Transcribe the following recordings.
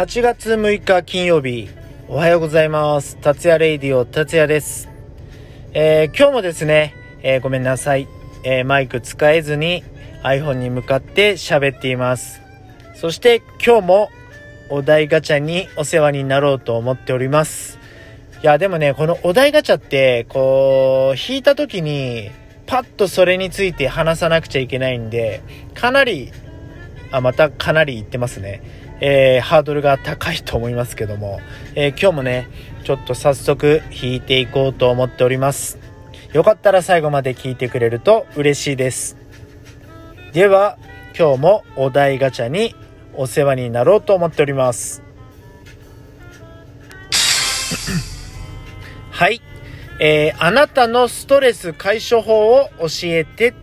8月6日金曜日、おはようございます。達也レイディオ達也です。えー今日もですね、えーごめんなさい、えーマイク使えずに iPhone に向かって喋っています。そして今日もお題ガチャにお世話になろうと思っております。いや、でもね、このお題ガチャって、こう、引いた時に、パッとそれについて話さなくちゃいけないんで、かなり、あ、またかなり言ってますね。えーハードルが高いと思いますけども、えー今日もね、ちょっと早速弾いていこうと思っております。よかったら最後まで聞いてくれると嬉しいです。では、今日もお題ガチャにお世話になろうと思っております。はい。えーあなたのストレス解消法を教えて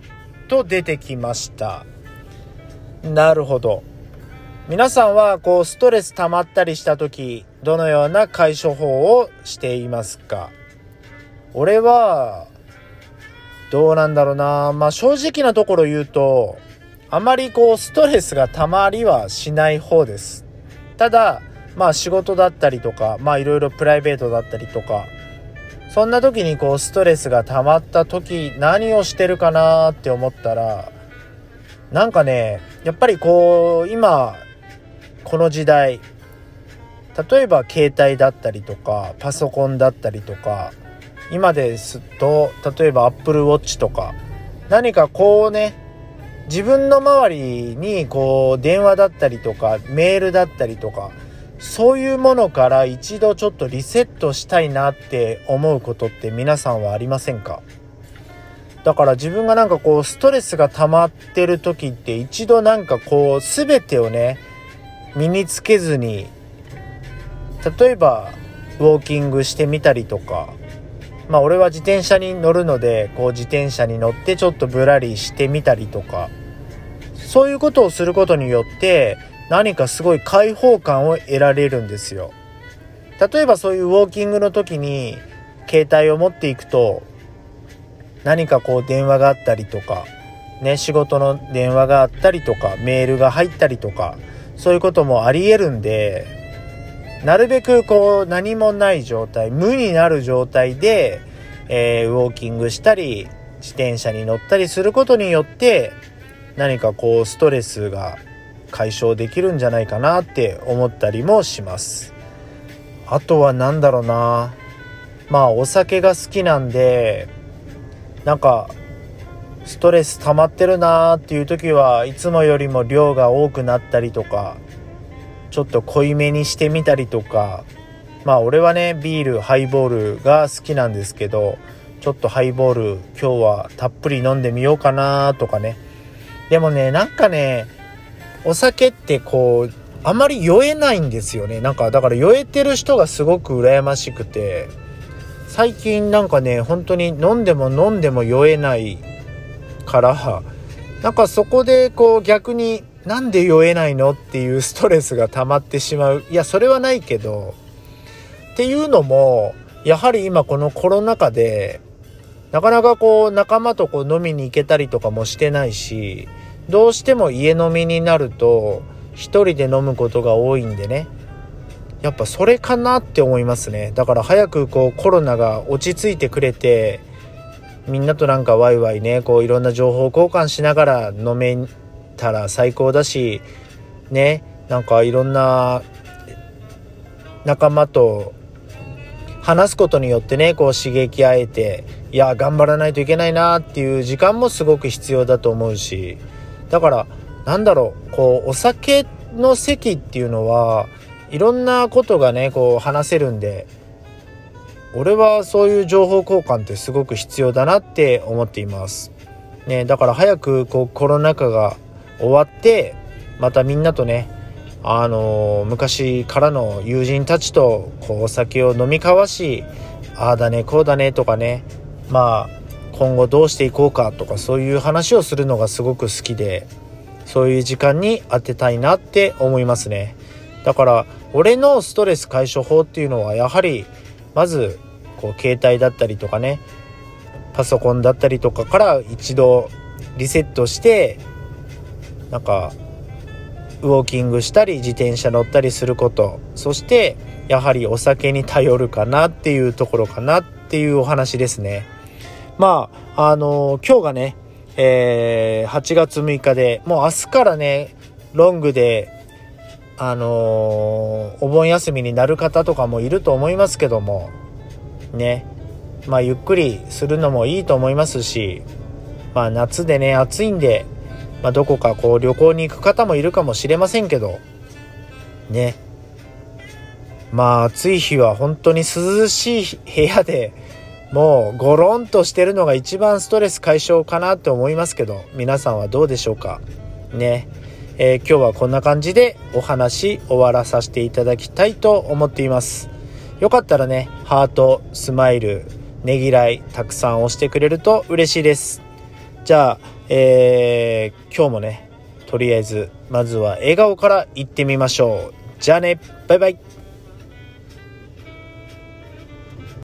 と出てきました。なるほど。皆さんはこうストレス溜まったりした時どのような解消法をしていますか？俺はどうなんだろうな。まあ正直なところ言うとあまりこうストレスが溜まりはしない方です。ただまあ仕事だったりとかまあいろいろプライベートだったりとかそんな時にこうストレスが溜まった時何をしてるかなって思ったらなんかねやっぱりこう今この時代例えば携帯だったりとかパソコンだったりとか今ですと例えば Apple Watch とか何かこうね自分の周りにこう電話だったりとかメールだったりとかそういうものから一度ちょっとリセットしたいなって思うことって皆さんはありませんか？だから自分がなんかこうストレスが溜まってる時って一度なんかこう全てをね身につけずに例えばウォーキングしてみたりとかまあ俺は自転車に乗るのでこう自転車に乗ってちょっとぶらりしてみたりとかそういうことをすることによって何かすごい開放感を得られるんですよ。例えばそういうウォーキングの時に携帯を持っていくと何かこう電話があったりとかね仕事の電話があったりとかメールが入ったりとかそういうこともあり得るんでなるべくこう何もない状態無になる状態で、えーウォーキングしたり自転車に乗ったりすることによって何かこうストレスが解消できるんじゃないかなって思ったりもします。あとは何だろうな。まあお酒が好きなんでなんかストレス溜まってるなーっていう時はいつもよりも量が多くなったりとかちょっと濃いめにしてみたりとかまあ俺はねビールハイボールが好きなんですけどちょっとハイボール今日はたっぷり飲んでみようかなとかね。でもねなんかねお酒ってこうあまり酔えないんですよね。なんかだから酔えてる人がすごく羨ましくて最近なんかね本当に飲んでも飲んでも酔えないからなんかそこでこう逆になんで酔えないのっていうストレスが溜まってしまう。いやそれはないけどっていうのもやはり今このコロナ禍でなかなかこう仲間とこう飲みに行けたりとかもしてないしどうしても家飲みになると一人で飲むことが多いんでね。やっぱそれかなって思いますね。だから早くこうコロナが落ち着いてくれてみんなとなんかワイワイねこういろんな情報交換しながら飲めたら最高だしねなんかいろんな仲間と話すことによってねこう刺激合えていや頑張らないといけないなっていう時間もすごく必要だと思うしだからなんだろうこうお酒の席っていうのはいろんなことがねこう話せるんで俺はそういう情報交換ってすごく必要だなって思っています。ね、だから早くこうコロナ禍が終わってまたみんなとねあのー昔からの友人たちとこうお酒を飲み交わしああだねこうだねとかねまあ今後どうしていこうかとかそういう話をするのがすごく好きでそういう時間に当てたいなって思いますねだから俺のストレス解消法っていうのはやはりまずこう携帯だったりとかねパソコンだったりとかから一度リセットしてなんかウォーキングしたり自転車乗ったりすること。そしてやはりお酒に頼るかなっていうところかなっていうお話ですね。まああの今日がね、えー、8月6日でもう明日からねロングであのお盆休みになる方とかもいると思いますけどもねまあゆっくりするのもいいと思いますしまあ夏でね暑いんでまあ、どこかこう旅行に行く方もいるかもしれませんけど、ね。まあ暑い日は本当に涼しい部屋でもうゴロンとしてるのが一番ストレス解消かなって思いますけど、皆さんはどうでしょうか？ね。えー、今日はこんな感じでお話終わらさせていただきたいと思っています。よかったらね、ハート、スマイル、ねぎらいたくさん押してくれると嬉しいです。じゃあ、えー、今日もね、とりあえず、まずは笑顔から行ってみましょう。じゃあね、バイバイ。